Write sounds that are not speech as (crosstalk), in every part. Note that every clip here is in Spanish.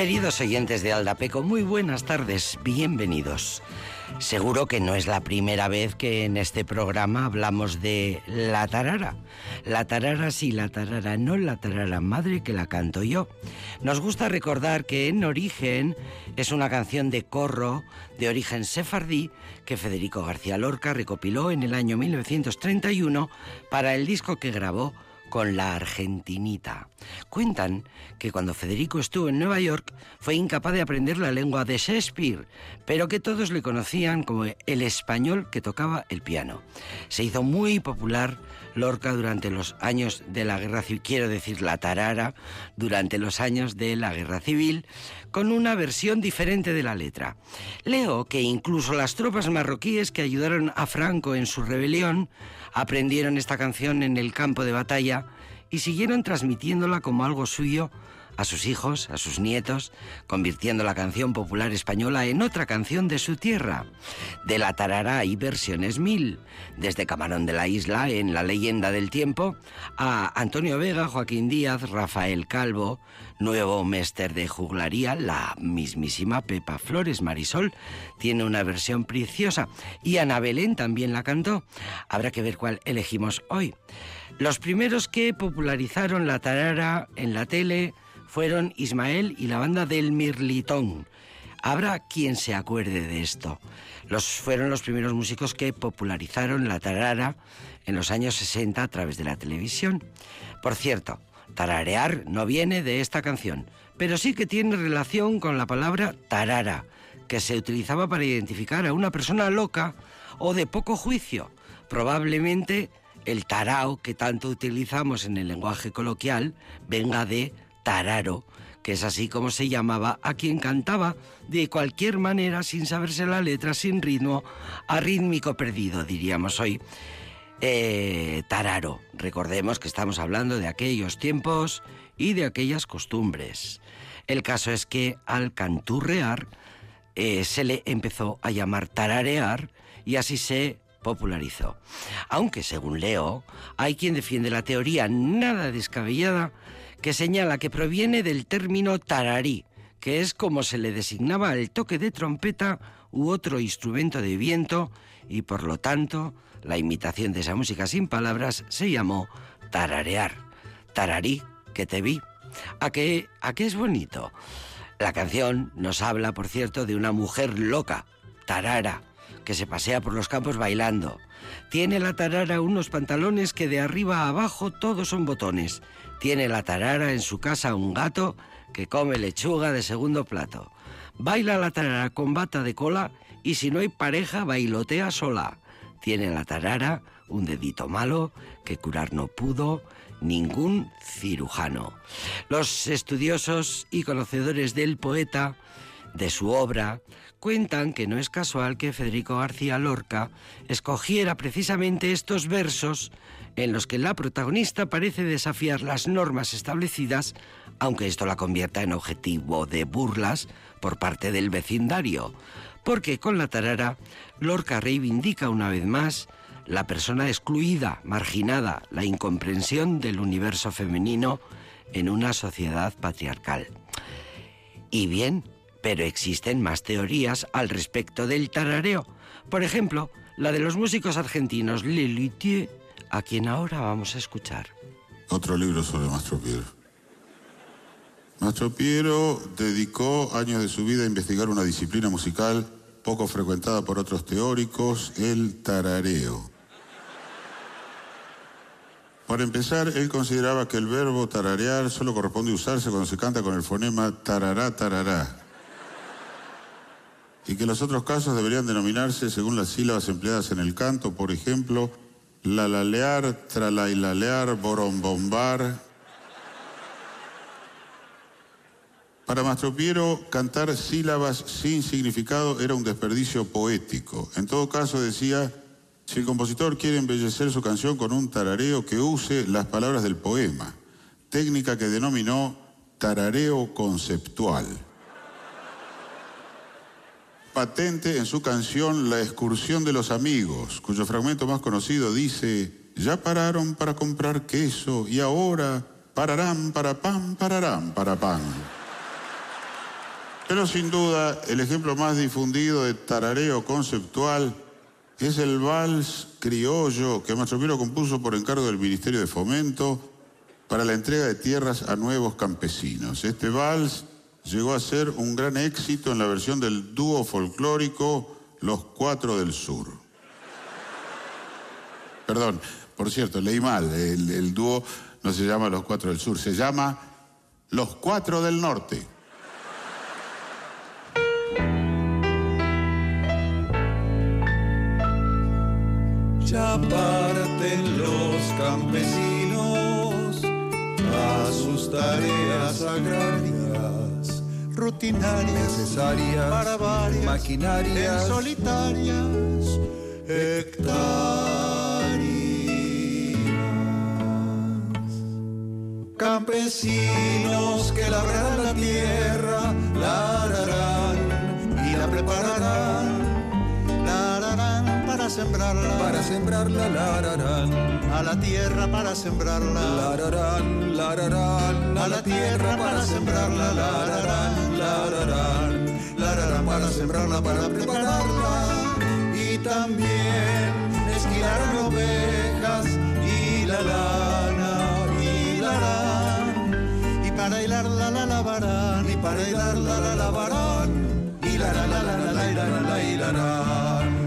Queridos oyentes de Aldapeco, muy buenas tardes, bienvenidos. Seguro que no es la primera vez que en este programa hablamos de la tarara. La tarara sí, la tarara no, la tarara madre que la canto yo. Nos gusta recordar que en origen es una canción de corro de origen sefardí que Federico García Lorca recopiló en el año 1931 para el disco que grabó con la argentinita. Cuentan que cuando Federico estuvo en Nueva York fue incapaz de aprender la lengua de Shakespeare, pero que todos le conocían como el español que tocaba el piano. Se hizo muy popular Lorca durante los años de la guerra civil, quiero decir la tarara, durante los años de la guerra civil, con una versión diferente de la letra. Leo que incluso las tropas marroquíes que ayudaron a Franco en su rebelión aprendieron esta canción en el campo de batalla y siguieron transmitiéndola como algo suyo a sus hijos, a sus nietos, convirtiendo la canción popular española en otra canción de su tierra. De la tarara hay versiones mil, desde Camarón de la Isla en La leyenda del tiempo, a Antonio Vega, Joaquín Díaz, Rafael Calvo, nuevo mester de juglaría, la mismísima Pepa Flores Marisol, tiene una versión preciosa y Ana Belén también la cantó. Habrá que ver cuál elegimos hoy. Los primeros que popularizaron la tarara en la tele fueron Ismael y la banda del Mirlitón. Habrá quien se acuerde de esto. Los, fueron los primeros músicos que popularizaron la tarara en los años 60 a través de la televisión. Por cierto, tararear no viene de esta canción, pero sí que tiene relación con la palabra tarara, que se utilizaba para identificar a una persona loca o de poco juicio. Probablemente el tarao que tanto utilizamos en el lenguaje coloquial venga de tararo, que es así como se llamaba a quien cantaba de cualquier manera, sin saberse la letra, sin ritmo, arrítmico perdido, diríamos hoy. Eh, tararo, recordemos que estamos hablando de aquellos tiempos y de aquellas costumbres. El caso es que al canturrear eh, se le empezó a llamar tararear y así se popularizó. Aunque, según Leo, hay quien defiende la teoría nada descabellada que señala que proviene del término tararí, que es como se le designaba el toque de trompeta u otro instrumento de viento, y por lo tanto la imitación de esa música sin palabras se llamó tararear. Tararí, que te vi. ¿A qué, ¿A qué es bonito? La canción nos habla, por cierto, de una mujer loca, tarara, que se pasea por los campos bailando. Tiene la tarara unos pantalones que de arriba a abajo todos son botones tiene la tarara en su casa un gato que come lechuga de segundo plato. Baila la tarara con bata de cola y si no hay pareja bailotea sola. Tiene la tarara un dedito malo que curar no pudo ningún cirujano. Los estudiosos y conocedores del poeta, de su obra, cuentan que no es casual que Federico García Lorca escogiera precisamente estos versos en los que la protagonista parece desafiar las normas establecidas, aunque esto la convierta en objetivo de burlas por parte del vecindario, porque con la tarara Lorca reivindica una vez más la persona excluida, marginada, la incomprensión del universo femenino en una sociedad patriarcal. Y bien, pero existen más teorías al respecto del tarareo. Por ejemplo, la de los músicos argentinos Lelutier a quien ahora vamos a escuchar. Otro libro sobre Mastro Piero. Mastro Piero dedicó años de su vida a investigar una disciplina musical poco frecuentada por otros teóricos, el tarareo. Para empezar, él consideraba que el verbo tararear solo corresponde usarse cuando se canta con el fonema tarará, tarará. Y que los otros casos deberían denominarse según las sílabas empleadas en el canto, por ejemplo, la lalear, tralailalear, borombombar. Para Mastropiero, cantar sílabas sin significado era un desperdicio poético. En todo caso, decía, si el compositor quiere embellecer su canción con un tarareo que use las palabras del poema, técnica que denominó tarareo conceptual patente en su canción La excursión de los amigos, cuyo fragmento más conocido dice, ya pararon para comprar queso y ahora pararán para pan, pararán para pan. Pero sin duda, el ejemplo más difundido de tarareo conceptual es el vals criollo que Mastro compuso por encargo del Ministerio de Fomento para la entrega de tierras a nuevos campesinos. Este vals llegó a ser un gran éxito en la versión del dúo folclórico Los Cuatro del Sur. Perdón, por cierto, leí mal, el, dúo no se llama Los Cuatro del Sur, se llama Los Cuatro del Norte. Ya parten los campesinos a sus tareas agrarias, rutinarias, necesarias, para varias, maquinarias, solitarias, Campesinos que labrarán la tierra, la sembrarla, para sembrarla, la harán a la tierra para sembrarla, la harán, la harán a la tierra para sembrarla, la harán, la harán, la harán para sembrarla, para prepararla y también esquilarán ovejas y la lana para hilarla la lavarán y para hilarla la lavarán y la la la la la la la la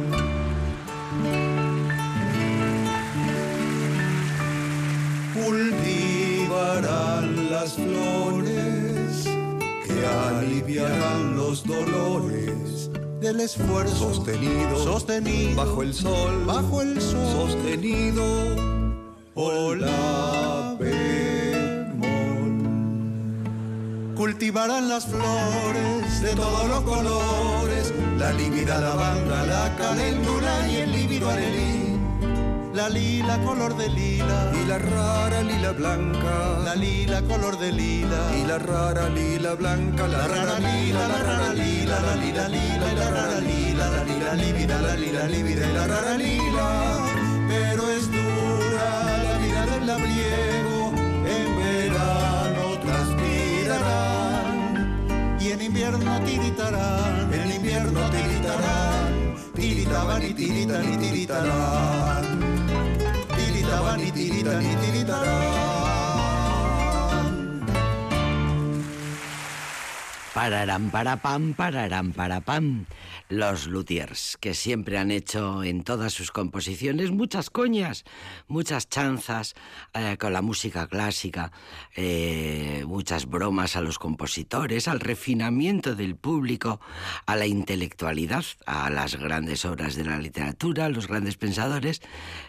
Cultivarán las flores que aliviarán los dolores del esfuerzo sostenido, sostenido bajo el sol, bajo el sol, sostenido por la cultivarán las flores de todos los colores, la lívida lavanda, la caléndula y el lívido arelí. La lila color de lila y la rara lila blanca. La lila color de lila y la rara lila blanca. La, rara lila, la rara lila, la lila lila y la rara lila, la lila lívida, la lila lívida y la rara lila. Pero es dura la vida del labriego en verano transpirará y en invierno tiritarán, en invierno tiritarán, tiritaban y tiritan y tiritarán, da da da Pararán para pam, pararán para pam. Los luthiers, que siempre han hecho en todas sus composiciones muchas coñas, muchas chanzas eh, con la música clásica, eh, muchas bromas a los compositores, al refinamiento del público, a la intelectualidad, a las grandes obras de la literatura, los grandes pensadores,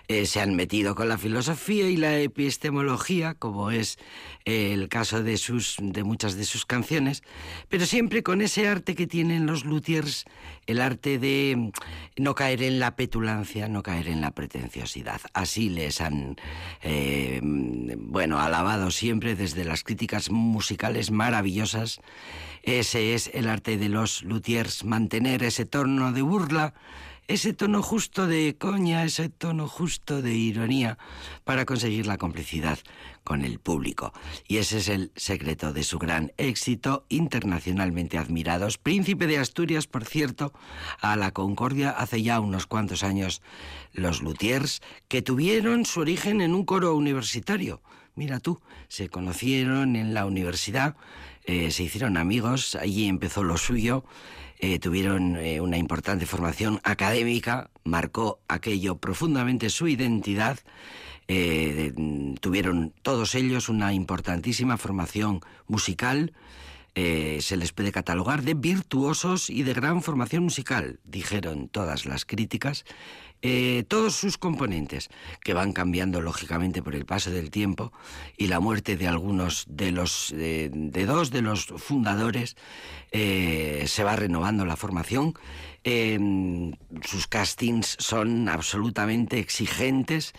eh, se han metido con la filosofía y la epistemología, como es el caso de, sus, de muchas de sus canciones, pero siempre con ese arte que tienen los luthiers, el arte de no caer en la petulancia, no caer en la pretenciosidad. Así les han, eh, bueno, alabado siempre desde las críticas musicales maravillosas. Ese es el arte de los luthiers, mantener ese tono de burla ese tono justo de coña, ese tono justo de ironía para conseguir la complicidad con el público. Y ese es el secreto de su gran éxito, internacionalmente admirados. Príncipe de Asturias, por cierto, a la Concordia hace ya unos cuantos años los Luthiers, que tuvieron su origen en un coro universitario. Mira tú, se conocieron en la universidad, eh, se hicieron amigos, allí empezó lo suyo eh, tuvieron eh, una importante formación académica, marcó aquello profundamente su identidad, eh, tuvieron todos ellos una importantísima formación musical, se les puede catalogar de virtuosos y de gran formación musical, dijeron todas las críticas, eh, todos sus componentes, que van cambiando lógicamente por el paso del tiempo y la muerte de algunos de los de, dos de los fundadores, eh, se va renovando la formación. Eh, sus castings son absolutamente exigentes.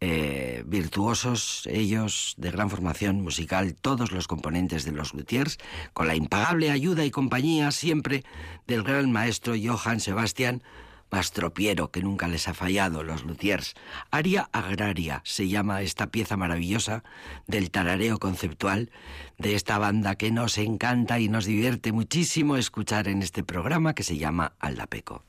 Virtuosos, ellos de gran formación musical, todos los componentes de los Luthiers, con la impagable ayuda y compañía siempre del gran maestro Johann Sebastian Mastropiero, que nunca les ha fallado, los Luthiers. Aria Agraria se llama esta pieza maravillosa del tarareo conceptual de esta banda que nos encanta y nos divierte muchísimo escuchar en este programa que se llama Aldapeco.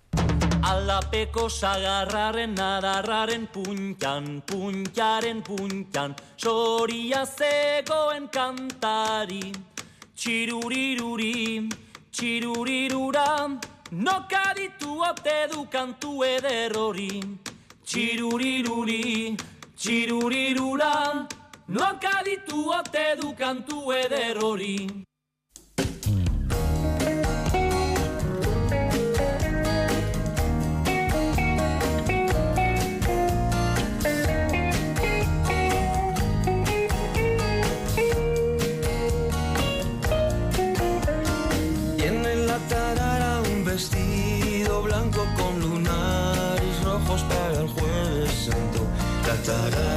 Alapeko sagarraren adarraren puntan, puntaren puntan, soria zegoen kantari, txiruriruri, nokaditu ote du kantu eder hori, txiruriruri, txirurirura, nokaditu ote du kantu eder hori. da da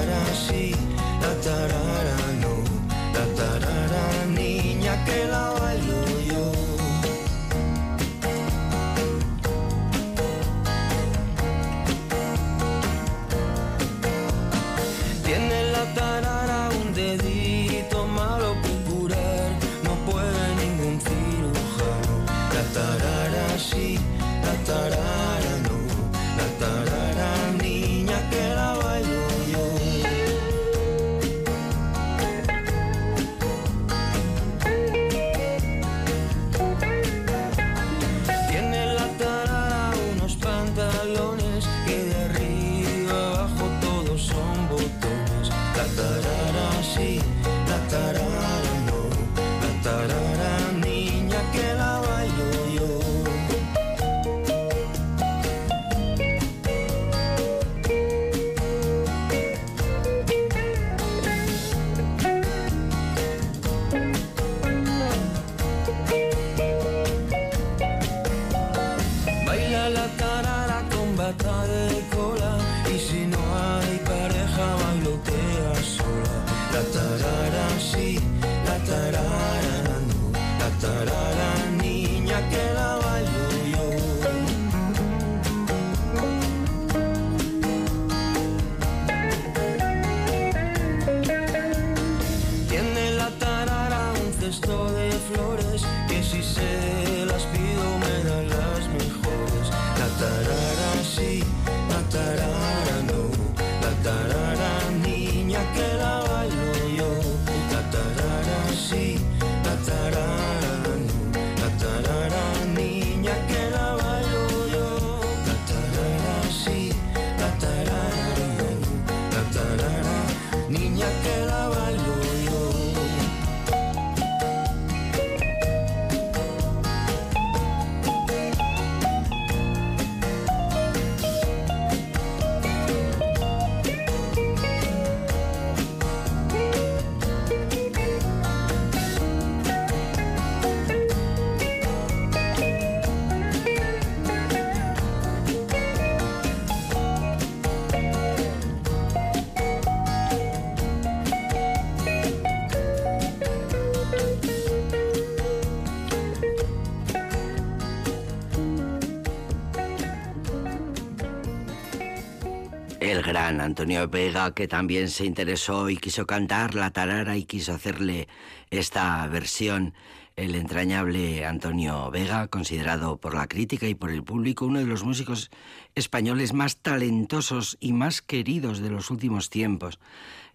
Antonio Vega, que también se interesó y quiso cantar la tarara y quiso hacerle esta versión. El entrañable Antonio Vega, considerado por la crítica y por el público uno de los músicos españoles más talentosos y más queridos de los últimos tiempos.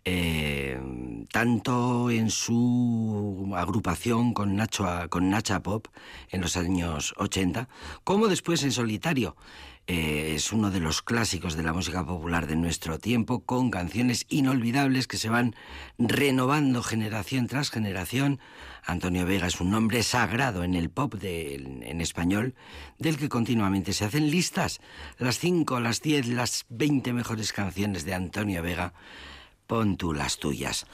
Eh, tanto en su agrupación con, Nacho, con Nacha Pop en los años 80, como después en solitario. Eh, es uno de los clásicos de la música popular de nuestro tiempo, con canciones inolvidables que se van renovando generación tras generación. Antonio Vega es un nombre sagrado en el pop en español, del que continuamente se hacen listas. Las 5, las 10, las 20 mejores canciones de Antonio Vega. Pon tú las tuyas.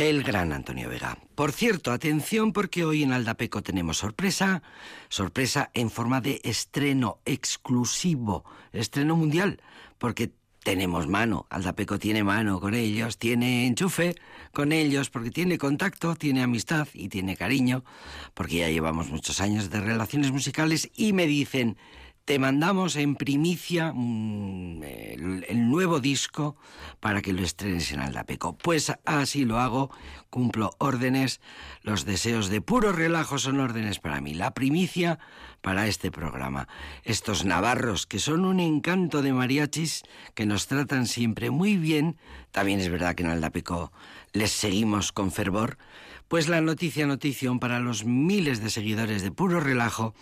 El gran Antonio Vega. Por cierto, atención porque hoy en Aldapeco tenemos sorpresa, sorpresa en forma de estreno exclusivo, estreno mundial, porque tenemos mano, Aldapeco tiene mano con ellos, tiene enchufe con ellos, porque tiene contacto, tiene amistad y tiene cariño, porque ya llevamos muchos años de relaciones musicales y me dicen, te mandamos en primicia mm, el, nuevo disco para que lo estrenes en Aldapeco. Pues así lo hago, cumplo órdenes, los deseos de puro relajo son órdenes para mí, la primicia para este programa. Estos navarros que son un encanto de mariachis que nos tratan siempre muy bien, también es verdad que en Aldapeco les seguimos con fervor, pues la noticia notición para los miles de seguidores de puro relajo,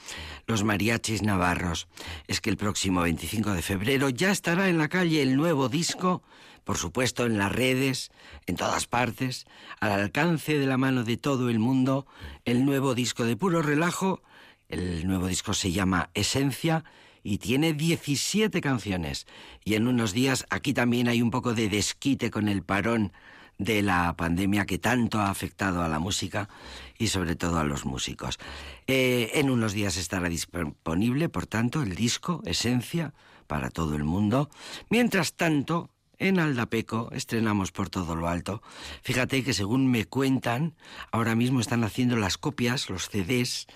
los mariachis navarros, es que el próximo 25 de febrero ya estará en la calle el nuevo disco, por supuesto en las redes, en todas partes, al alcance de la mano de todo el mundo, el nuevo disco de puro relajo, el nuevo disco se llama Esencia, y tiene 17 canciones. Y en unos días aquí también hay un poco de desquite con el parón de la pandemia que tanto ha afectado a la música y sobre todo a los músicos. Eh, en unos días estará disponible, por tanto, el disco Esencia para todo el mundo. Mientras tanto, en Aldapeco estrenamos por todo lo alto. Fíjate que según me cuentan, ahora mismo están haciendo las copias, los CDs,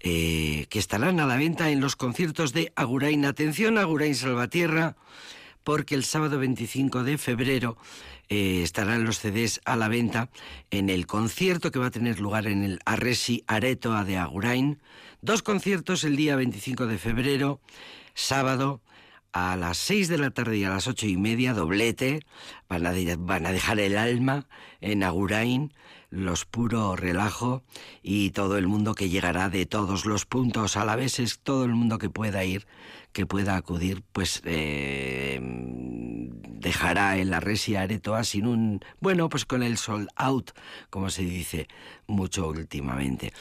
eh, que estarán a la venta en los conciertos de Agurain. Atención, Agurain Salvatierra, porque el sábado 25 de febrero eh, estarán los CDs a la venta en el concierto que va a tener lugar en el Arresi Aretoa de Agurain. Dos conciertos el día 25 de febrero, sábado, a las 6 de la tarde y a las ocho y media, doblete, van a, van a dejar el alma en Agurain, los puro relajo y todo el mundo que llegará de todos los puntos a la vez, es todo el mundo que pueda ir que pueda acudir, pues eh, dejará en la Resia Aretoa sin un, bueno, pues con el sold out, como se dice mucho últimamente.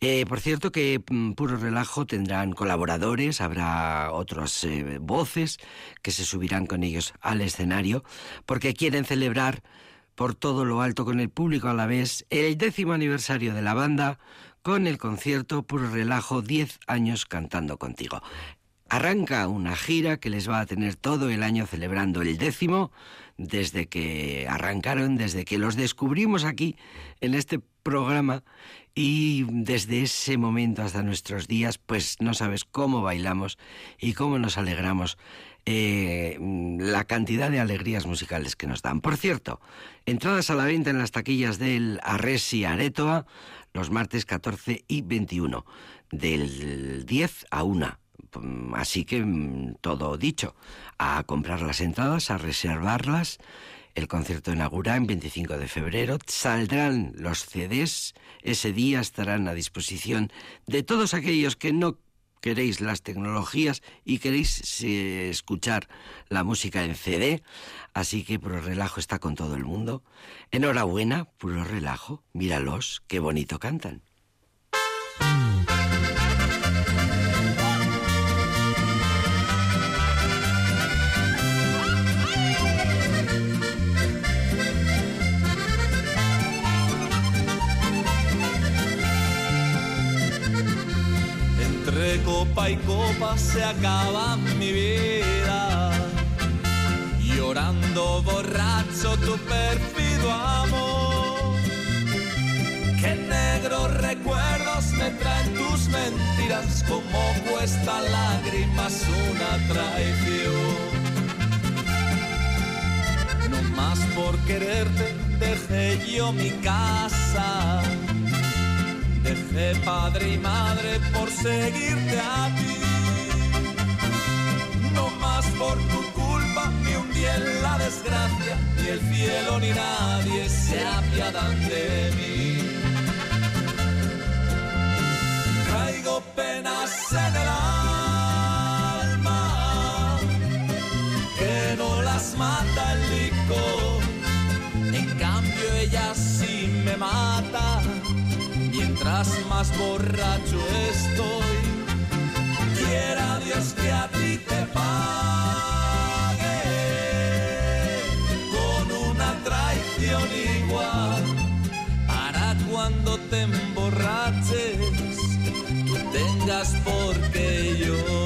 Eh, por cierto que mm, Puro Relajo tendrán colaboradores, habrá otras eh, voces que se subirán con ellos al escenario, porque quieren celebrar por todo lo alto con el público a la vez el décimo aniversario de la banda con el concierto Puro Relajo 10 años cantando contigo arranca una gira que les va a tener todo el año celebrando el décimo, desde que arrancaron, desde que los descubrimos aquí en este programa y desde ese momento hasta nuestros días, pues no sabes cómo bailamos y cómo nos alegramos. Eh, la cantidad de alegrías musicales que nos dan. Por cierto, entradas a la venta en las taquillas del Arresi Aretoa los martes 14 y 21, del 10 a 1 Mm, así que mm, todo dicho, a comprar las entradas, a reservarlas. El concierto inaugura en 25 de febrero. Saldrán los CDs. Ese día estarán a disposición de todos aquellos que no queréis las tecnologías y queréis eh, escuchar la música en CD. Así que Puro Relajo está con todo el mundo. Enhorabuena, Puro Relajo. Míralos, qué bonito cantan. Copa y copa se acaba mi vida. Llorando borracho tu perfido amor. Qué negros recuerdos me traen tus mentiras, como cuesta lágrimas una traición. No más por quererte dejé yo mi casa Dejé padre y madre por seguirte a ti. No más por tu culpa, ni un día en la desgracia, ni el cielo ni nadie se apiadan de mí. Traigo penas en el alma, que no las mata el licor. En cambio ella sí me mata más borracho estoy. Quiera Dios que a ti te pague con una traición igual para cuando te emborraches tengas por qué llorar.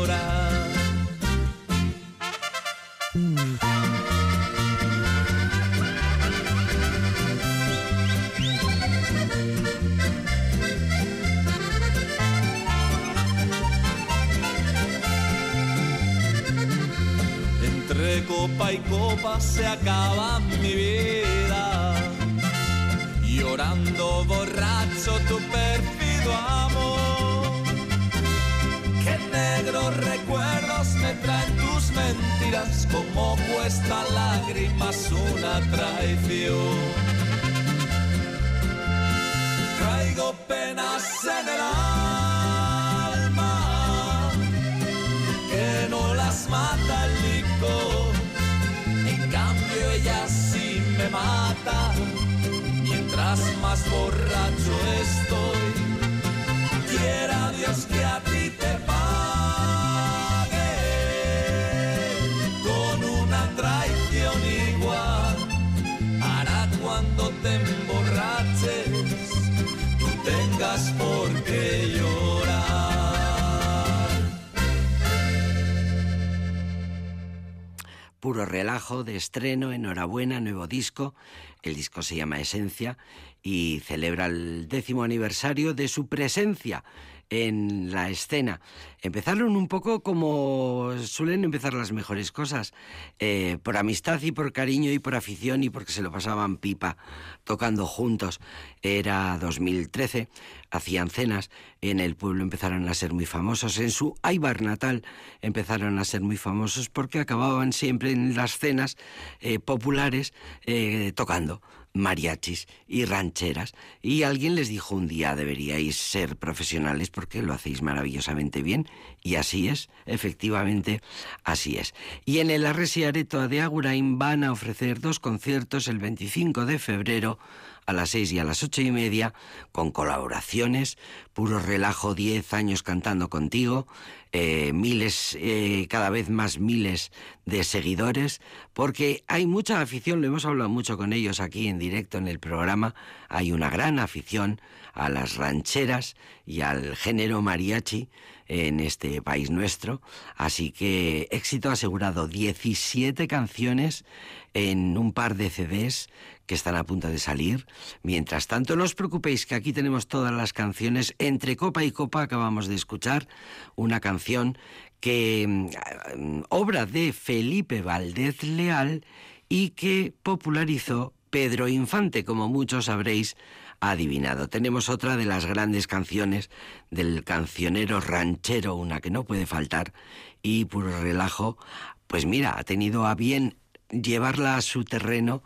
Copa y copa se acaba mi vida. Llorando borracho tu perfido amor. Qué negros recuerdos me traen tus mentiras, como cuesta lágrimas una traición. Traigo penas en el alma mientras más borracho estoy. Quiera Dios que a ti te pague Puro relajo de estreno, enhorabuena, nuevo disco. El disco se llama Esencia y celebra el décimo aniversario de su presencia en la escena. Empezaron un poco como suelen empezar las mejores cosas, eh, por amistad y por cariño y por afición y porque se lo pasaban pipa tocando juntos. Era 2013, hacían cenas, en el pueblo empezaron a ser muy famosos, en su Aibar natal empezaron a ser muy famosos porque acababan siempre en las cenas eh, populares eh, tocando mariachis y rancheras. Y alguien les dijo un día, deberíais ser profesionales porque lo hacéis maravillosamente bien. Y así es, efectivamente, así es. Y en el Arresi Areto de Agurain van a ofrecer dos conciertos el 25 de febrero a las seis y a las ocho y media, con colaboraciones, puro relajo, diez años cantando contigo, eh, miles, eh, cada vez más miles de seguidores, porque hay mucha afición, lo hemos hablado mucho con ellos aquí en directo en el programa, hay una gran afición a las rancheras y al género mariachi en este país nuestro, así que éxito asegurado, 17 canciones en un par de CDs que están a punto de salir. Mientras tanto, no os preocupéis que aquí tenemos todas las canciones. Entre copa y copa acabamos de escuchar una canción que mm, obra de Felipe Valdez Leal y que popularizó Pedro Infante, como muchos sabréis adivinado. Tenemos otra de las grandes canciones del cancionero ranchero, una que no puede faltar, y puro relajo, pues mira, ha tenido a bien llevarla a su terreno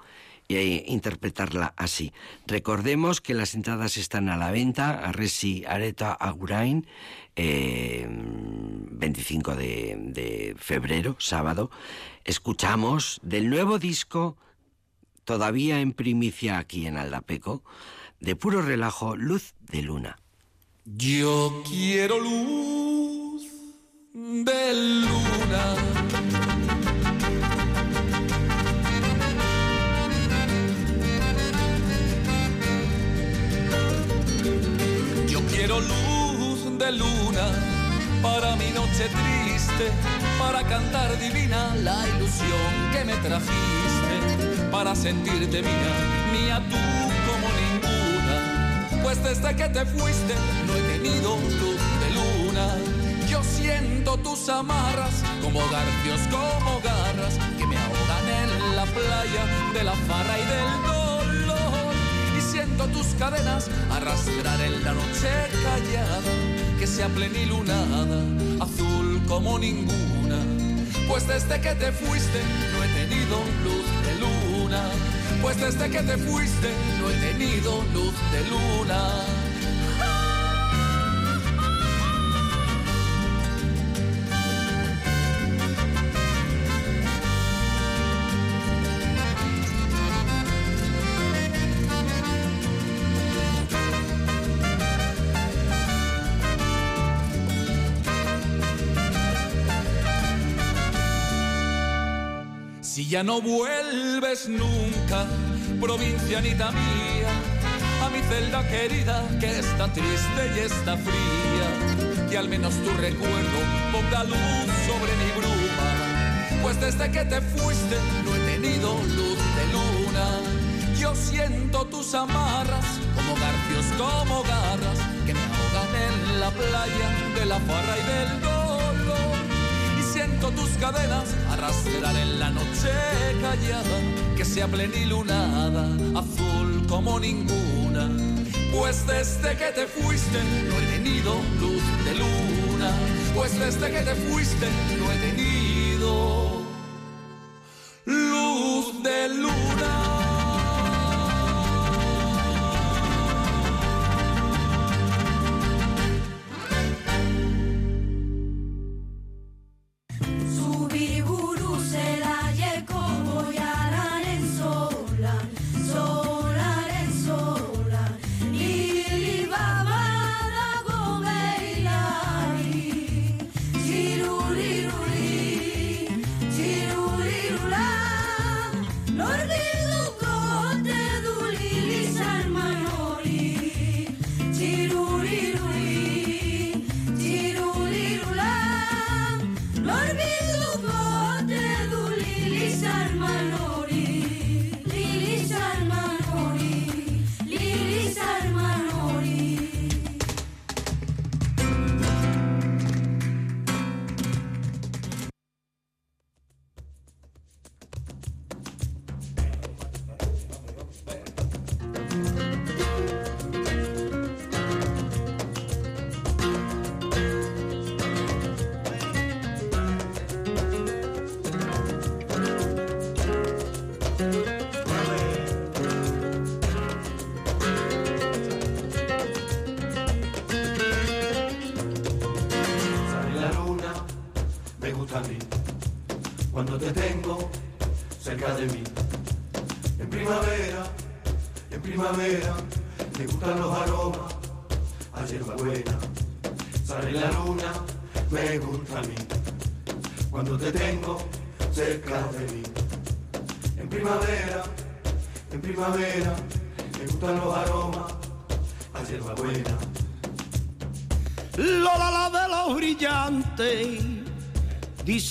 e interpretarla así. Recordemos que las entradas están a la venta a Resi Areta Agurain, 25 de, de febrero, sábado. Escuchamos del nuevo disco, todavía en primicia aquí en Aldapeco, de puro relajo, Luz de Luna. Yo quiero luz de luna. Quiero luz de luna para mi noche triste, para cantar divina la ilusión que me trajiste, para sentirte mía, mía tú como ninguna. Pues desde que te fuiste no he tenido luz de luna. Yo siento tus amarras como garfios, como garras que me ahogan en la playa de la farra y del tus cadenas arrastrar en la noche callada que sea plenilunada, azul como ninguna. Pues desde que te fuiste no he tenido luz de luna. Pues desde que te fuiste no he tenido luz de luna. Ya no vuelves nunca, provincianita mía, a mi celda querida que está triste y está fría, que al menos tu recuerdo ponga luz sobre mi bruma, pues desde que te fuiste no he tenido luz de luna. Yo siento tus amarras como garfios, como garras que me ahogan en la playa de la farra y del dolor. Tus cadenas arrastrar en la noche callada, que sea plenilunada, azul como ninguna. Pues desde que te fuiste no he tenido luz de luna, pues desde que te fuiste no he tenido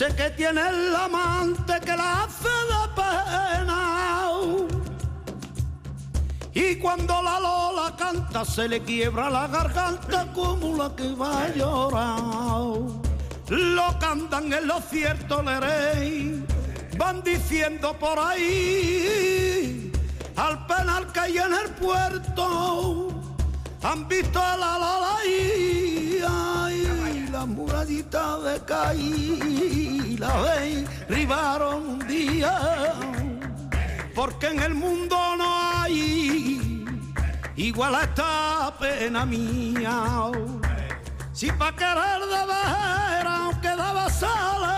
Dice que tiene el amante que la hace de pena. Y cuando la Lola canta se le quiebra la garganta como la que va a llorar. Lo cantan en lo cierto, le van diciendo por ahí al penal que hay en el puerto. Han visto a la Lola y la murallita de Caí la derribaron un día, porque en el mundo no hay igual a esta pena mía. Si pa' querer de ver, aunque daba sala,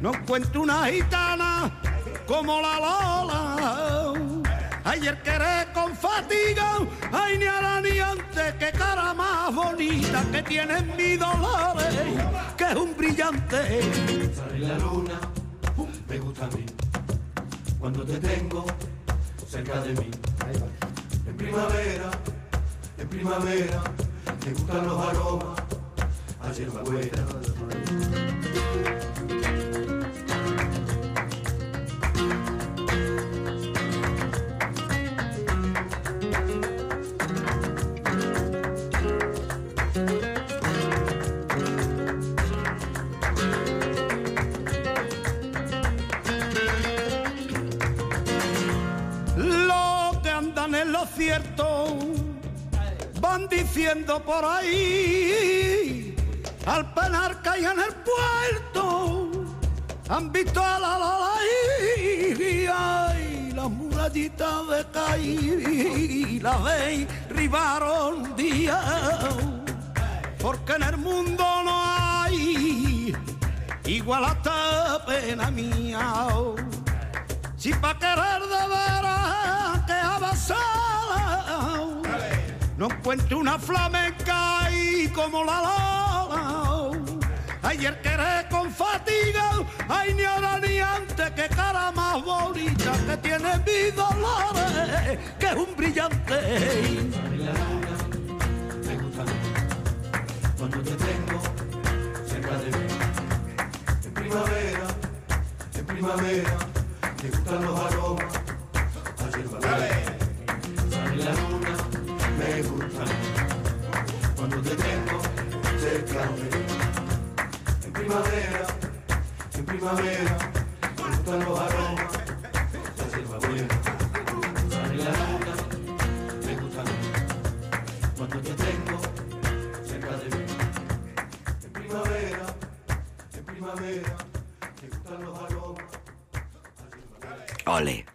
no encuentro una gitana como la Lola Ayer queré con fatiga, ay ni ahora ni antes, qué cara que tiene mi dolores, que es un brillante. La luna, me gusta a mí, cuando te tengo cerca de mí. En primavera, en primavera, me gustan los aromas, ayer van diciendo por ahí al penar que hay en el puerto han visto a la la y las murallitas de caí la ribaron un día porque en el mundo no hay igual a esta pena mía. Si pa' querer de veras avanzado no encuentro una flamenca y como la lola. Ayer queré con fatiga, ay ni ahora ni antes, que cara más bonita que tiene mi dolores, que es un brillante. me cuando te tengo cerca de mí. En primavera, en primavera, me gustan los aromas, ayer primavera, me gustan los aromas, la selva buena, sale la luna, me gusta a mí, cuando te tengo cerca de mí. En primavera, en primavera, me gustan los aromas. Ole,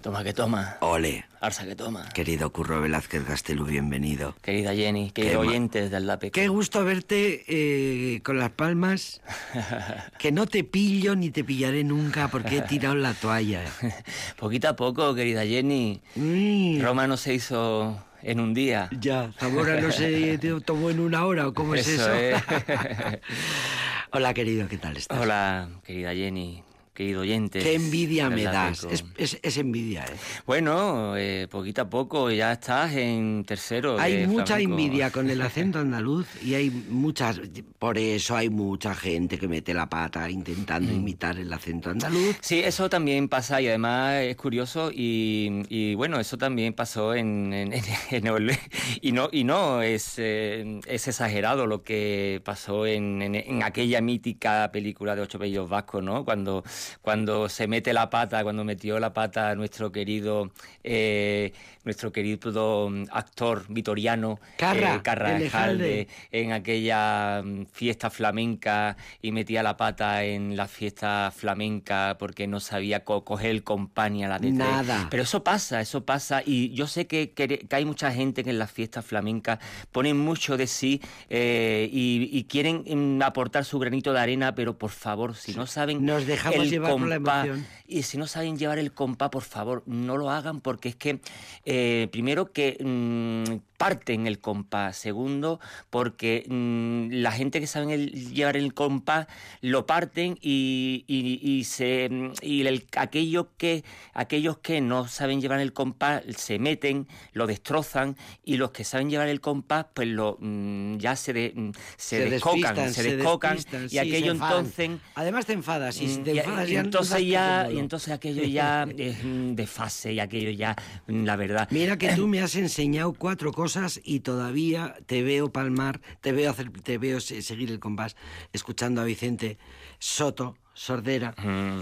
Toma que toma. ole. Arsa que toma. Querido Curro Velázquez Gastelú, bienvenido. Querida Jenny, querido oyentes del LAPEC. Qué gusto verte eh, con las palmas. (laughs) Que no te pillo ni te pillaré nunca porque he tirado la toalla. (laughs) Poquito a poco, querida Jenny. Mm, Roma no se hizo en un día. ya, Zamora no se (laughs) tomó en una hora o cómo es eso. Eso Hola, querido, ¿qué tal estás? Hola, querida Jenny, querido oyente. Qué envidia me das. Es, es- es envidia, ¿eh? Bueno, eh, poquito a poco ya estás en tercero. Hay de mucha flamenco. envidia con el (laughs) acento andaluz y hay muchas, por eso hay mucha gente que mete la pata intentando imitar el acento andaluz. Sí, eso también pasa y además es curioso y, y, bueno, eso también pasó en, en- (laughs) en- en el- y no y no es, eh, es exagerado lo que pasó en, en- en aquella mítica película de Ocho Bellos Vascos, ¿no? Cuando, cuando se mete la pata, cuando metió la pata nuestro querido eh, nuestro querido mm, actor vitoriano Carra, eh. Ejalde, en aquella mm, fiesta flamenca y metía la pata en la fiesta flamenca porque no sabía co- coger el compás ni a la letra. Nada. Pero eso pasa, eso pasa. Y yo sé que, que- que hay mucha gente que en las fiestas flamencas ponen mucho de sí eh, y, y quieren mm, aportar su granito de arena, pero por favor, si no saben Nos dejamos el llevar por la compás, emoción. y si no saben llevar el compás, por favor, no lo hagan porque es que, eh, primero, que mm, parten el compás. Segundo, porque mm, la gente que saben el- llevar el compás lo parten y, y- y se, mm, y el- aquellos, que, aquellos que no saben llevar el compás se meten, lo destrozan y los que saben llevar el compás, pues lo, mm, ya se, de- se, Se descocan, se descocan y sí, aquello entonces... Además te enfadas, y te y- enfadas y entonces ya y entonces aquello ya (laughs) es de fase y aquello ya la verdad. Mira que tú me has enseñado cuatro cosas y todavía te veo palmar, te veo hacer, te veo se- seguir el compás, escuchando a Vicente Soto, Sordera. Mm,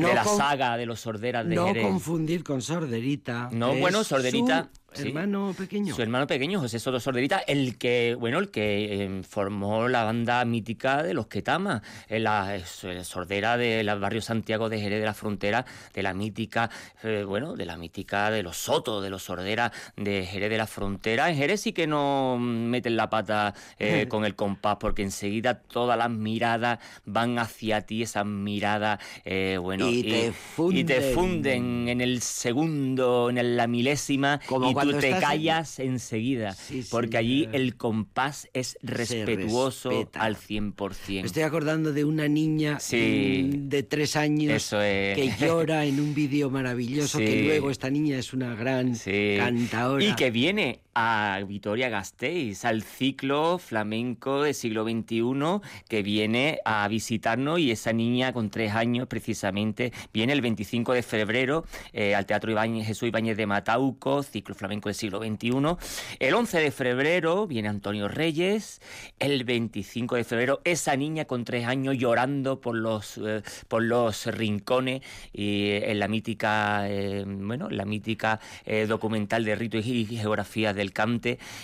No de la saga de los sorderas de No Jerez. confundir con Sorderita. No, bueno, Sorderita, sí. hermano pequeño. Su hermano pequeño, José Soto Sorderita, el que, bueno, el que eh, formó la banda mítica de los Ketama, eh, la eh, sordera del barrio Santiago de Jerez de la Frontera, de la mítica, eh, bueno, de la mítica de los Sotos, de los sorderas de Jerez de la Frontera. En Jerez sí que no meten la pata eh, con el compás, porque enseguida todas las miradas van hacia ti, esas miradas, eh, bueno, Y te y te funden. funden en el segundo, en la milésima, Como tú te en- callas enseguida, Sí, porque allí el compás es respetuoso al 100%. Me estoy acordando de una niña Sí. mm, de tres años Eso es. que llora en un vídeo maravilloso, que (laughs) luego esta niña es una gran cantadora. Y que viene a Vitoria Gasteiz, al ciclo flamenco del siglo XXI, que viene a visitarnos y esa niña con tres años precisamente viene el 25 de febrero eh, al Teatro Ibáñez, Jesús Ibáñez de Matauco, ciclo flamenco del siglo XXI. El 11 de febrero viene Antonio Reyes, el 25 de febrero esa niña con tres años llorando por los, eh, por los rincones y eh, en la mítica, bueno, la mítica documental de rito y geografía del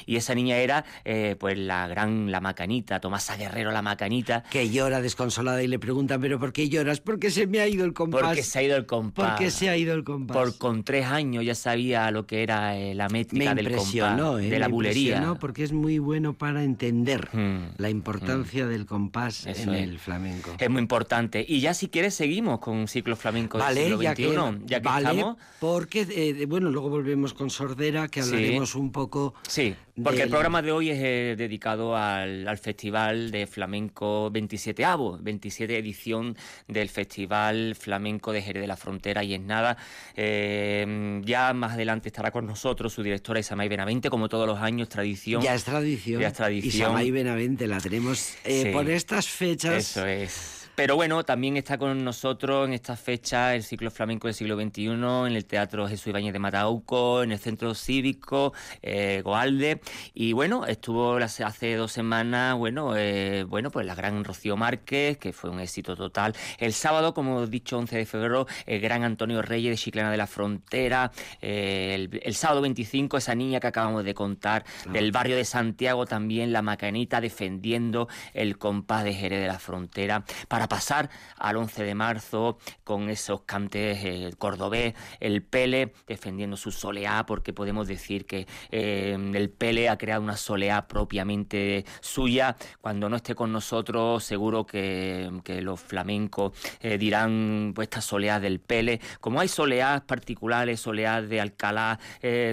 Y esa niña era eh, pues la gran, la macanita, Tomasa Guerrero la macanita, que llora desconsolada y le preguntan, ¿pero por qué lloras? Porque se me ha ido el compás. porque se ha ido el compás. Porque se ha ido el compás. Por con tres años ya sabía lo que era eh, la me métrica del impresionó, compás, ¿eh? de la me bulería. impresionó porque es muy bueno para entender Mm, la importancia del compás en es. el flamenco. Es muy importante. Y ya si quieres seguimos con ciclo flamenco del Vale, siglo ya XXI, que, ya que vale, estamos. porque, eh, bueno, luego volvemos con Sordera, que Sí. hablaremos un poco... Sí, porque el programa de hoy es eh, dedicado al, al Festival de Flamenco 27avo, 27 edición del Festival Flamenco de Jerez de la Frontera y es nada. eh, ya más adelante estará con nosotros su directora Isamay Benavente, como todos los años, tradición. Ya es tradición. Ya es tradición. Y Samay Benavente la tenemos eh, Sí. por estas fechas. Eso es. Pero bueno, también está con nosotros en esta fecha el ciclo flamenco del siglo XXI en el Teatro Jesús Ibáñez de Matauco, en el Centro Cívico eh, Goalde. Y bueno, estuvo hace dos semanas, bueno, eh, bueno, pues la gran Rocío Márquez, que fue un éxito total. El sábado, como he dicho, 11 de febrero, el gran Antonio Reyes de Chiclana de la Frontera. Eh, el, sábado 25, esa niña que acabamos de contar, del barrio de Santiago también, la Macanita defendiendo el compás de Jerez de la Frontera. Para pasar al 11 de marzo con esos cantes eh, cordobés, el Pele defendiendo su soleá, porque podemos decir que eh, el Pele ha creado una soleá propiamente suya. Cuando no esté con nosotros, seguro que, los flamencos eh, dirán pues esta soleá del Pele. Como hay soleás particulares, soleás de Alcalá,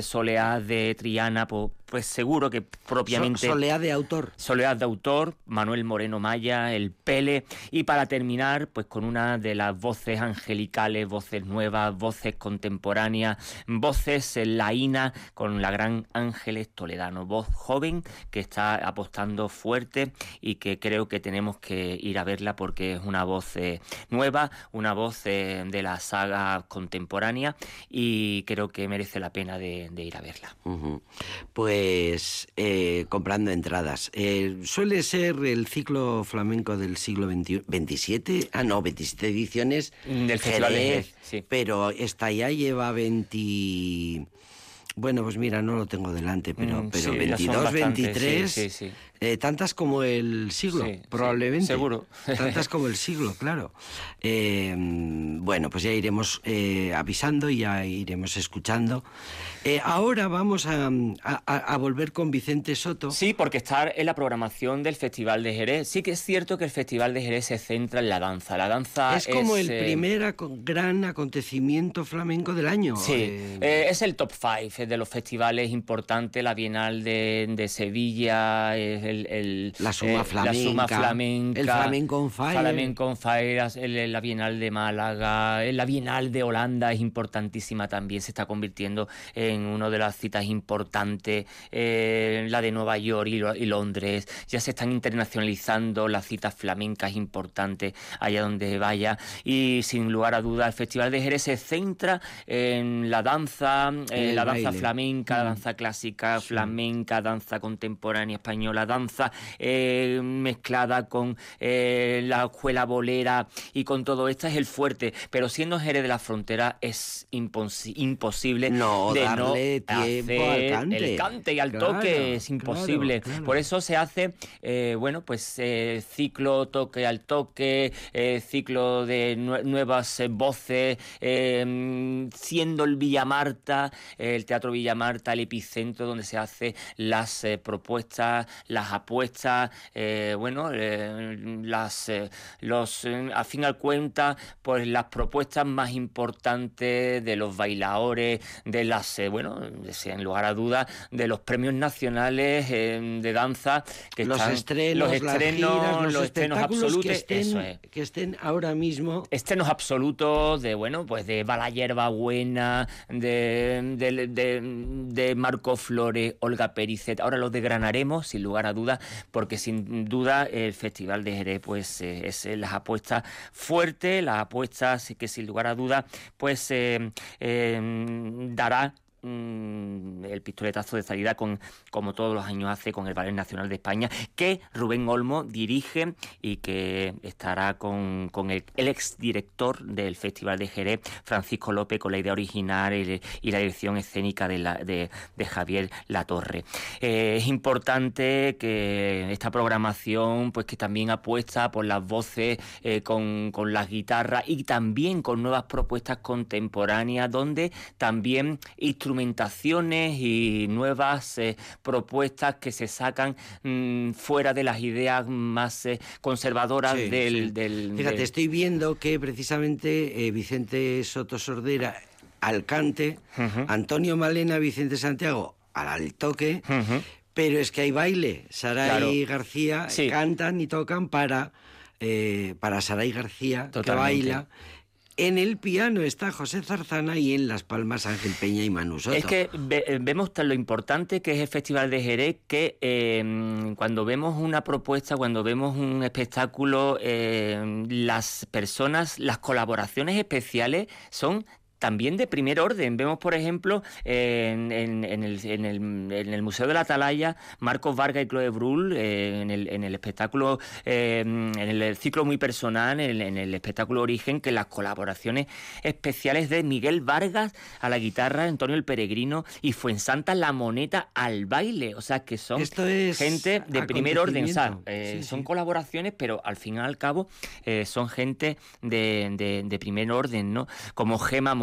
soleás de Triana, pues pues seguro que propiamente... soleá de autor. Soleá de autor, Manuel Moreno Maya, El Pele. Y para terminar, pues con una de las voces angelicales, voces nuevas, voces contemporáneas, voces laína con la gran Ángeles Toledano. Voz joven que está apostando fuerte y que creo que tenemos que ir a verla porque es una voz eh, nueva, una voz eh, de la saga contemporánea y creo que merece la pena de, ir a verla. Pues eh, comprando entradas. Suele ser el ciclo flamenco del siglo XXVII, ah no, 27 ediciones del Festival de sí. pero esta ya lleva 20... Bueno, pues mira, no lo tengo delante, pero, mm, pero 22, 23, eh, tantas como el siglo, probablemente. seguro. Tantas como el siglo, (laughs) claro. Eh, bueno, pues ya iremos eh, avisando y ya iremos escuchando. ahora vamos a, volver con Vicente Soto. Sí, porque está en la programación del Festival de Jerez. Sí que es cierto que el Festival de Jerez se centra en la danza. La danza es como el primer gran acontecimiento flamenco del año. Sí, es el top five de los festivales importantes, la Bienal de, Sevilla, el, la, suma flamenca, el flamenco on fire, la Bienal de Málaga, la Bienal de Holanda es importantísima también, se está convirtiendo en una de las citas importantes, eh, la de Nueva York y, Londres, ya se están internacionalizando las citas flamencas importantes allá donde vaya y sin lugar a dudas el Festival de Jerez se centra en la danza, en la danza flamenca, mm. danza clásica, flamenca, danza contemporánea española, danza eh, mezclada con eh, la escuela bolera y con todo esto es el fuerte. Pero siendo Jerez de la Frontera es imposible no, de darle no tiempo al cante. el cante y al toque, es imposible. Por eso se hace, eh, bueno, pues ciclo toque al toque, ciclo de nuevas voces, siendo el Villamarta, el Teatro Villamarta, el epicentro donde se hace las propuestas, las apuestas, eh, bueno, eh, las los a fin al cuenta, pues las propuestas más importantes de los bailadores, de las bueno, en lugar a dudas, de los premios nacionales de danza que los estrenos, los estrenos, los, estrenos absolutos, que estén, que estén ahora mismo estrenos absolutos de bueno, pues de Bala Hierba Buena, de, de de Marco Flores, Olga Pericet. Ahora lo desgranaremos, sin lugar a dudas, porque sin duda el Festival de Jerez pues, eh, es eh, las apuestas fuertes, las apuestas que sin lugar a dudas pues eh, dará Mm, el pistoletazo de salida con como todos los años hace con el Ballet Nacional de España que Rubén Olmo dirige y que estará con, con el, el exdirector del Festival de Jerez Francisco López con la idea original y, la dirección escénica de, Javier Latorre. Eh, es importante que esta programación pues que también apuesta por las voces eh, con, con las guitarras y también con nuevas propuestas contemporáneas donde también instrumentos instrumentaciones y nuevas eh, propuestas que se sacan mm, fuera de las ideas más eh, conservadoras del, Fíjate, estoy viendo que precisamente eh, Vicente Soto Sordera al cante, Antonio Malena, Vicente Santiago al toque, pero es que hay baile. Saray y García cantan y tocan para, para Saray García, que baila En el piano está José Zarzana y en Las Palmas Ángel Peña y Manu Soto. Es que eh, vemos lo importante que es el Festival de Jerez que eh, cuando vemos una propuesta, cuando vemos un espectáculo, eh, las personas, las colaboraciones especiales son también de primer orden. Vemos, por ejemplo, en, en- en el, en el- en el Museo de la Atalaya, Marcos Vargas y Chloe Brull, eh, en, el, en el espectáculo, eh, en el ciclo muy personal, en el, en el espectáculo Origen, que las colaboraciones especiales de Miguel Vargas a la guitarra, Antonio el Peregrino y Fuensanta la moneta al baile. O sea, que son Esto es gente de primer orden. O sea, eh, Sí, son sí. colaboraciones, pero al fin y al cabo son gente de, de- de primer orden, ¿no? Como Gema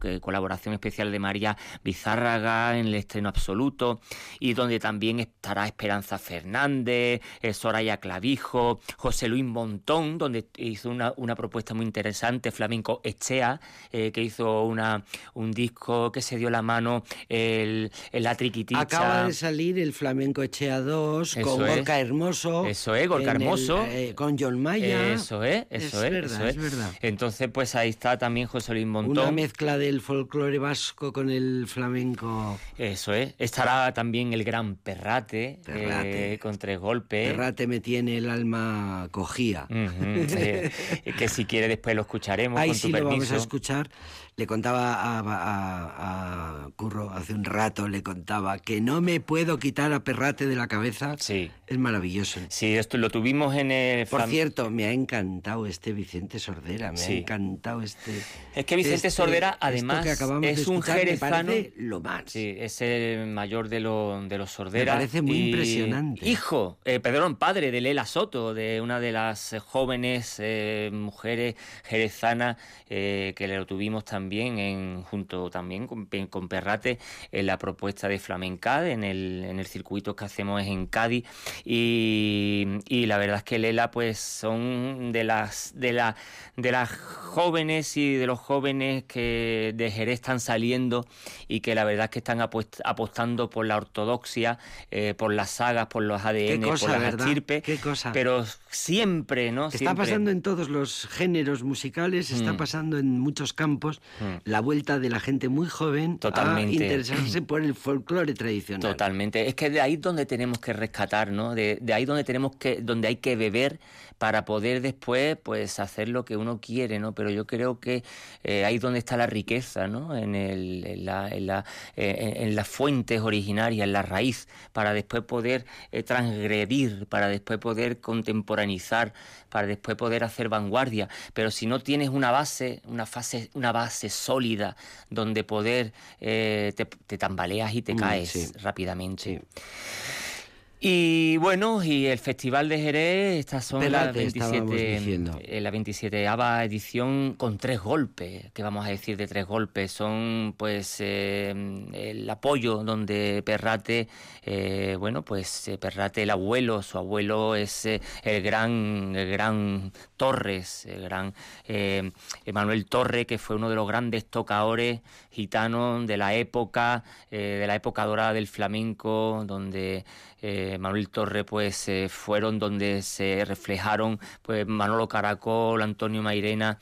Que colaboración especial de María Bizárraga en el estreno absoluto, y donde también estará Esperanza Fernández, eh, Soraya Clavijo, José Luis Montón, donde hizo una, una propuesta muy interesante, Flamenco Echea, eh, que hizo una, un disco que se dio la mano el, el La Triquiticha. Acaba de salir el Flamenco Echea 2 Eso con es. Gorka Hermoso. Eso es, Gorka el, Hermoso. eh, con John Maya. Eso es, eso Es es, verdad, eso es verdad. Entonces, pues ahí está también José Luis Montón. Una mezcla del folclore vasco con el flamenco. Eso es. Estará también el gran Perrate, Perrate. eh, con tres golpes. Perrate me tiene el alma cogía. Ujú, eh, (laughs) que si quiere después lo escucharemos Ahí con tu sí lo vamos a escuchar. Le contaba a, a- a Curro hace un rato, le contaba que no me puedo quitar a Perrate de la cabeza. Sí. Es maravilloso. Sí, esto lo tuvimos en el... Por cierto, me ha encantado este Vicente Sordera, me Sí. ha encantado este... Es que Vicente Sordera, esto además, es un jerezano. lo más. Sí, es el mayor de, los de los Sordera. Me parece muy y impresionante. Hijo, eh, perdón, padre de Lela Soto, de una de las jóvenes eh, mujeres jerezanas eh, que lo tuvimos también en, junto también con, con Perrate en la propuesta de Flamencad, en el, en el circuito que hacemos en Cádiz. Y, y la verdad es que Lela, pues son de las de la, de las jóvenes y de los jóvenes que de Jerez están saliendo y que la verdad es que están apostando por la ortodoxia, eh, por las sagas, por los ADN, cosa, por las estirpes, Qué cosa. pero siempre, ¿no? Está Siempre. pasando en todos los géneros musicales, está Mm. pasando en muchos campos Mm. la vuelta de la gente muy joven Totalmente. a interesarse por el folclore tradicional. Totalmente. Es que de ahí es donde tenemos que rescatar, ¿no? De, de ahí donde tenemos que, donde hay que beber para poder después, pues, hacer lo que uno quiere, ¿no? Pero yo creo que eh, ahí es donde está la riqueza, ¿no? En, el, en, la, en, la, eh, en- las fuentes originarias, en la raíz, para después poder eh, transgredir, para después poder contemporaneizar, para después poder hacer vanguardia. Pero si no tienes una base, una fase, una base sólida donde poder eh, te, te tambaleas y te Mm, caes sí. rápidamente. Sí. Y bueno, y el Festival de Jerez, estas son las Perrate, estábamos 27, diciendo. eh, la 27 edición con tres golpes, que vamos a decir de tres golpes. Son pues eh, el apoyo donde Perrate, eh, bueno, pues eh, Perrate el abuelo, su abuelo es eh, el gran, el gran Torres, el gran eh, Emanuel Torre, que fue uno de los grandes tocadores gitanos de la época, eh, de la época dorada del flamenco, donde eh, Manuel Torre pues eh, fueron donde se reflejaron pues Manolo Caracol, Antonio Mairena,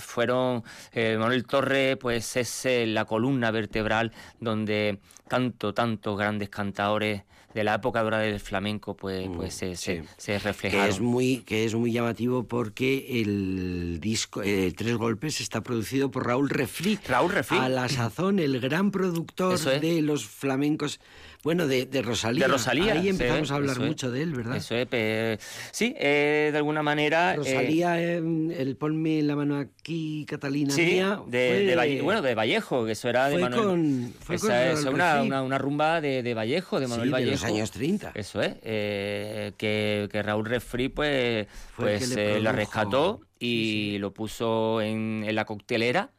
fueron Manuel Torre pues es la columna vertebral donde tanto, tantos grandes cantadores de la época dorada del flamenco pues, pues se, se- Mm, sí. se que reflejaron. es muy que es muy llamativo porque el disco eh, Tres Golpes está producido por Raúl Refri. Raúl Refri. A la sazón, el gran productor es. de los flamencos, bueno, de, de Rosalía. De Rosalía. Ahí empezamos a hablar es. mucho de él, ¿verdad? Eso es, sí, eh, de alguna manera... eh, Rosalía, eh, el ponme la mano aquí, Catalina Sí, mía. de, fue- de Valle- bueno, de Vallejo, que eso era de fue Manuel. con- fue esa con es una, una, una rumba de, de Vallejo, de Sí, Manuel de Vallejo. los años 30. Eso es, eh, que, que Raúl Refri pues, Fue pues eh, la rescató y Sí, sí. lo puso en, en la coctelera.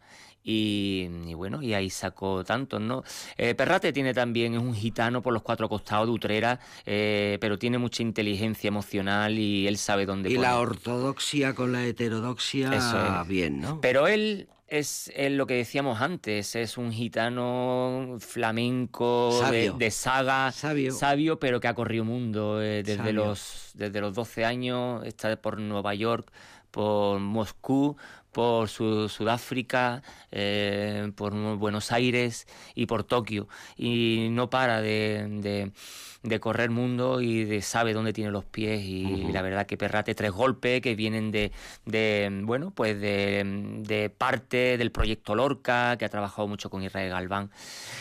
Y, y bueno, y ahí sacó tantos, ¿no? Eh, Perrate tiene también, es un gitano por los cuatro costados de Utrera, eh, pero tiene mucha inteligencia emocional y él sabe dónde Y la ortodoxia con la heterodoxia, Eso es. bien, ¿no? Pero él es, es lo que decíamos antes, es un gitano flamenco de, Sabio. de saga, Sabio. pero que ha corrido mundo eh, desde Sabio. los desde los 12 años, está por Nueva York, por Moscú, por Sudáfrica, eh, por Buenos Aires y por Tokio. Y no para de de correr mundo y de sabe dónde tiene los pies y la verdad que Perrate tres golpes que vienen de, de bueno pues de, de, parte del proyecto Lorca que ha trabajado mucho con Israel Galván.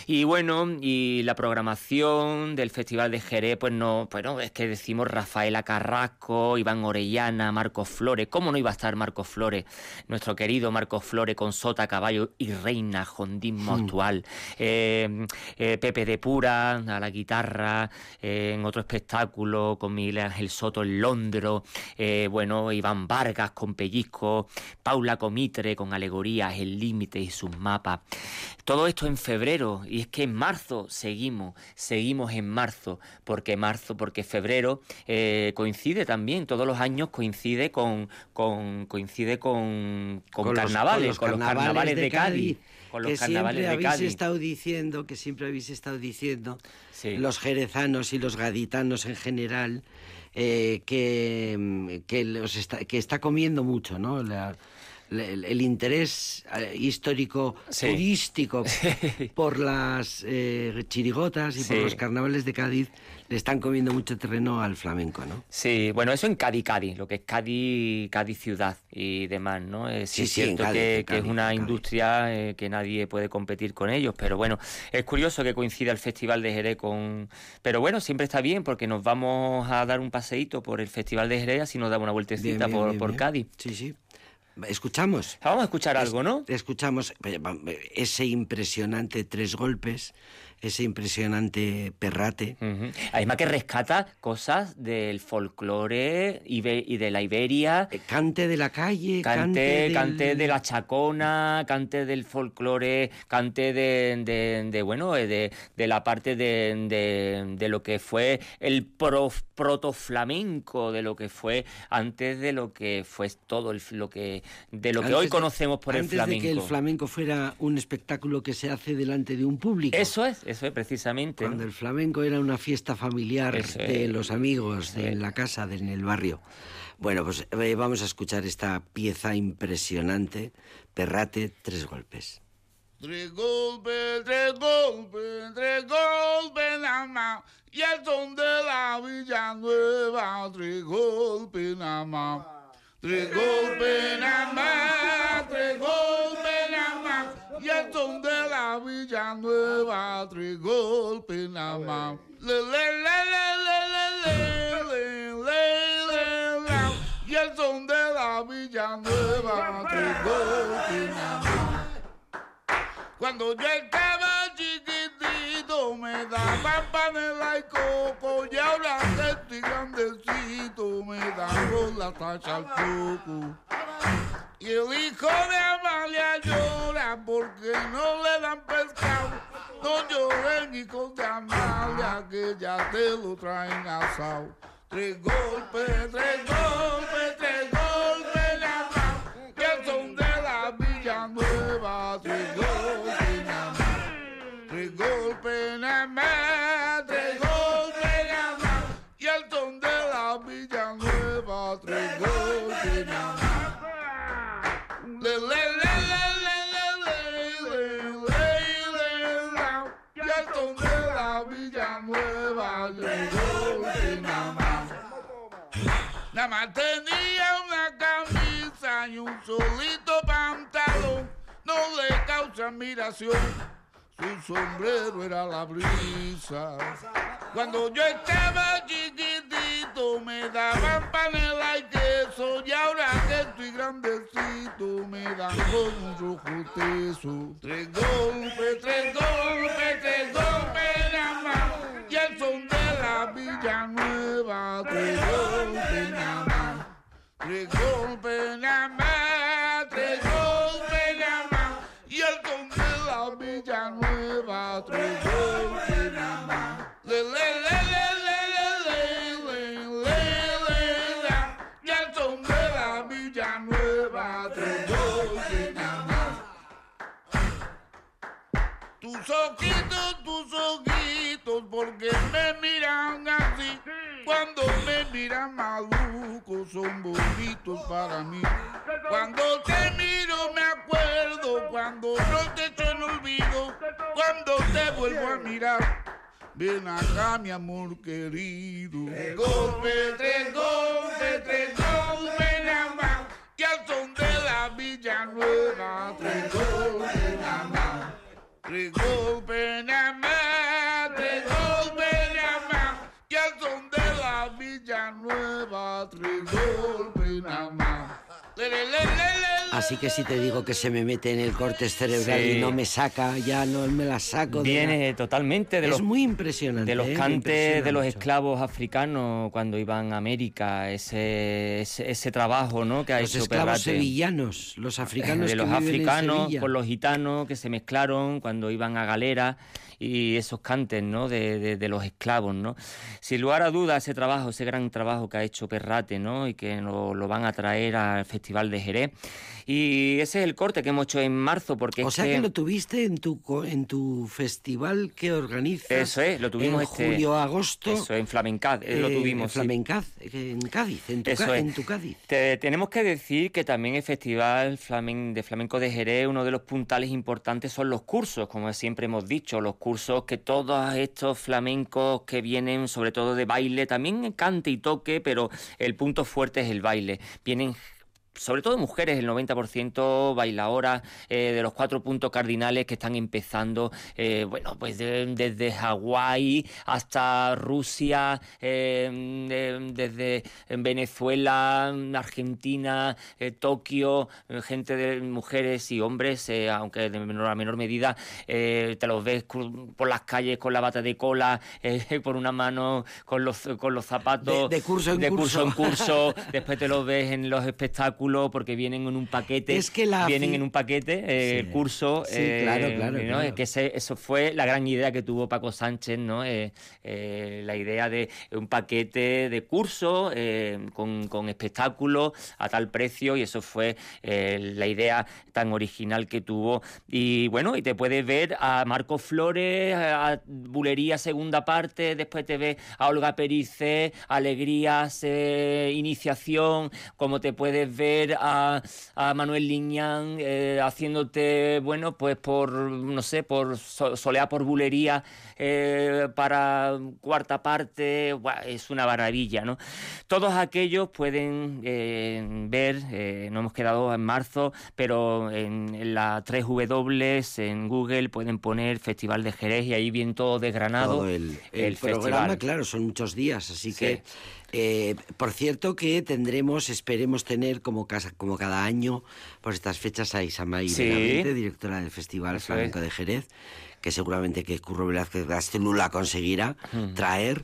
Y bueno y la programación del Festival de Jerez pues no bueno es que decimos Rafaela Carrasco Iván Orellana Marcos Flores. Cómo no iba a estar Marcos Flores nuestro querido Marcos Flores con Sota Caballo y Reina Jondismo actual. Eh, eh, Pepe de Pura a la guitarra en otro espectáculo con Miguel Ángel Soto en Londres, eh, bueno, Iván Vargas con Pellizco, Paula Comitre con Alegorías, El Límite y sus mapas. Todo esto en febrero, y es que en marzo seguimos, seguimos en marzo, porque marzo, porque febrero eh, coincide también, todos los años coincide con, con coincide con, con, carnavales, con los, carnavales, de, Cádiz que siempre habéis estado diciendo, que siempre habéis estado diciendo, los jerezanos y los gaditanos en general, eh, que, que, los está, que está comiendo mucho, ¿no? el, interés eh, histórico turístico (laughs) por las eh, chirigotas y por los carnavales de Cádiz le están comiendo mucho terreno al flamenco, ¿no? Sí, bueno, eso en Cádiz, Cádiz, lo que es Cádiz, Cádiz ciudad y demás, ¿no? sí, es cierto que, es una industria eh, que nadie puede competir con ellos, pero bueno, es curioso que coincida el Festival de Jerez con... Pero bueno, siempre está bien porque nos vamos a dar un paseíto por el Festival de Jerez, así nos damos una vueltecita por, por Cádiz. Sí, sí. ¿Escuchamos? Vamos a escuchar algo, ¿no? Escuchamos ese impresionante tres golpes ese impresionante perrate. Además que rescata cosas del folclore y de la Iberia. Eh, cante de la calle, cante, cante, de la chacona, cante del folclore, cante de, de, bueno, de, de, la parte de, de, lo que fue el proto flamenco, de lo que fue antes de lo que fue todo el, lo que de lo que hoy conocemos por el flamenco. Antes de que el flamenco fuera un espectáculo que se hace delante de un público. Eso es, eso es precisamente. Cuando el flamenco era una fiesta familiar de los amigos, de en la casa, de, en el barrio. Bueno, pues eh, vamos a escuchar esta pieza impresionante, Perrate, tres golpes. Tres golpes, tres golpes, tres golpes nada más. Y el son de la Villanueva, tres golpes nada más. Tres golpes nada más, tres golpes y el son de la Villa Nueva, tres golpes nada más. Le, le, le, le, le, le, le, le, y el son de la Villa Nueva. Cuando yo estaba chiquitito me daba panela y coco y ahora que estoy grandecito me da con la tacha al coco. Y el hijo de Amalia llora porque no le dan pescado. No lloren hijos de Amalia que ya te lo traen asado. Tres golpes, tres golpes, tres golpes, la que son de la Villanueva, tres golpes. Tres golpes, nada más, Tenía una camisa y un solito pantalón, no le causa admiración. Su sombrero era la brisa. Cuando yo estaba chiquitito me daban panela y queso y ahora que estoy grandecito me dan con un rojo teso. Tres golpes, tres golpes, tres Nada más, más. Y el la nada más. Le, la. Y el son de la Villanueva, tres golpes nada más. Tus ojitos, tus ojitos, porque me miran así Cuando me miran maluco son bonitos para mí. Cuando te miro me acuerdo, cuando no te echo en olvido, cuando te vuelvo a mirar. Ven acá, mi amor querido. Tres golpes, tres golpes, tres golpes nada más. Y al son de la Villanueva, tres golpes nada más. Tres golpes nada más, Así que si te digo que se me mete en el corte cerebral Sí. y no me saca, ya no me la saco. de Viene totalmente la- de Es los muy impresionante. de los ¿eh? Cantes de los esclavos africanos cuando iban a América, ese, ese, ese trabajo ¿no? que ha Los hecho esclavos Perrate. sevillanos, los (laughs) africanos de que los viven africanos con los gitanos que se mezclaron cuando iban a galera y esos cantes ¿no? de, de- de los esclavos. ¿no? Sin lugar a dudas, ese trabajo, ese gran trabajo que ha hecho Perrate ¿no? y que lo, lo van a traer al Festival de Jerez. Y ese es el corte que hemos hecho en marzo porque O es sea que lo tuviste en tu en tu festival que organizas. Eso es, lo tuvimos en este- julio agosto. Eso, en Flamencaz, eh, lo eh, tuvimos. En sí. Flamencaz, eh, en Cádiz, en tu, Eso en tu Cádiz. Te- tenemos que decir que también el Festival Flamen- de Flamenco de Jerez, uno de los puntales importantes son los cursos, como siempre hemos dicho, los cursos que todos estos flamencos que vienen sobre todo de baile, también cante y toque, pero el punto fuerte es el baile. Vienen sobre todo mujeres, el 90% bailadoras eh, de los cuatro puntos cardinales que están empezando, eh, bueno, pues de- desde Hawái hasta Rusia, eh, de- desde Venezuela, Argentina, eh, Tokio, gente de mujeres y hombres, aunque de menor a menor medida, te los ves por las calles con la bata de cola, (laughs) por una mano con los, con los zapatos De- de curso en de curso. en curso, (laughs) después te los ves en los espectáculos porque vienen en un paquete, Es que la vienen en un paquete eh, Sí. el curso, Sí, eh, claro, claro, ¿no? claro. que eso fue la gran idea que tuvo Paco Sánchez, ¿no? Eh, eh, la idea de un paquete de curso eh, con, con espectáculos a tal precio y eso fue eh, la idea tan original que tuvo y bueno y te puedes ver a Marco Flores a Bulería segunda parte después te ves a Olga Perice Alegrías eh, Iniciación como te puedes ver a, a Manuel Liñán eh, haciéndote bueno pues por no sé por so- soleá por Bulería eh, para cuarta parte Buah, es una maravilla no todos aquellos pueden eh, ver eh, no hemos quedado en marzo pero en, en la 3W en Google pueden poner Festival de Jerez y ahí viene todo desgranado Todo el, el programa, festival. claro, son muchos días, así Sí. que, eh, por cierto que tendremos, esperemos tener como, casa, como cada año, por estas fechas a Isamay Sí. Benavente, directora del Festival Eso Flamenco es. de Jerez, que seguramente que Curro Velázquez Gastelu la conseguirá Mm. traer.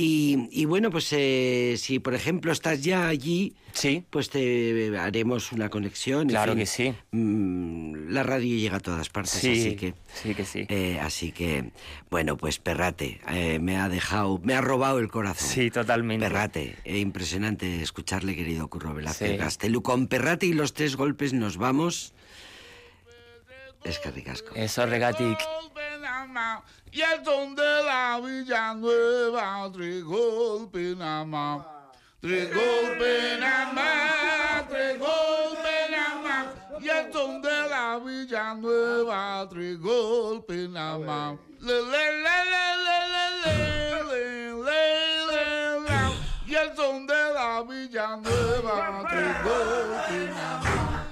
Y, y bueno, pues eh, si por ejemplo estás ya allí, Sí. pues te haremos una conexión. en Claro fin. que sí. Mm, la radio llega a todas partes, Sí, así que... sí que sí. Eh, así que, bueno, pues Perrate, eh, me ha dejado, me ha robado el corazón. Sí, totalmente. Perrate, eh, impresionante escucharle, querido Curro Velázquez Sí. Gastelu. Con Perrate y los tres golpes nos vamos. Es que ricasco. Eso, Regatic. golpe nada más. Y el son de la Villanueva, nada más. Nada más, nada más. Y el son de la Villanueva, tres golpes nada más. Le, le, le, le, le, le, le, le, le. Y el son de la Villanueva, tres golpes nada más.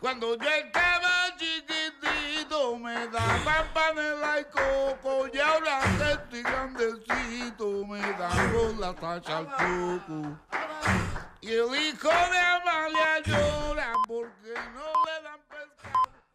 Cuando yo estaba chiquitito me daban panela y coco y ahora que estoy grandecito me dan con la tacha al coco. Y el hijo de Amalia llora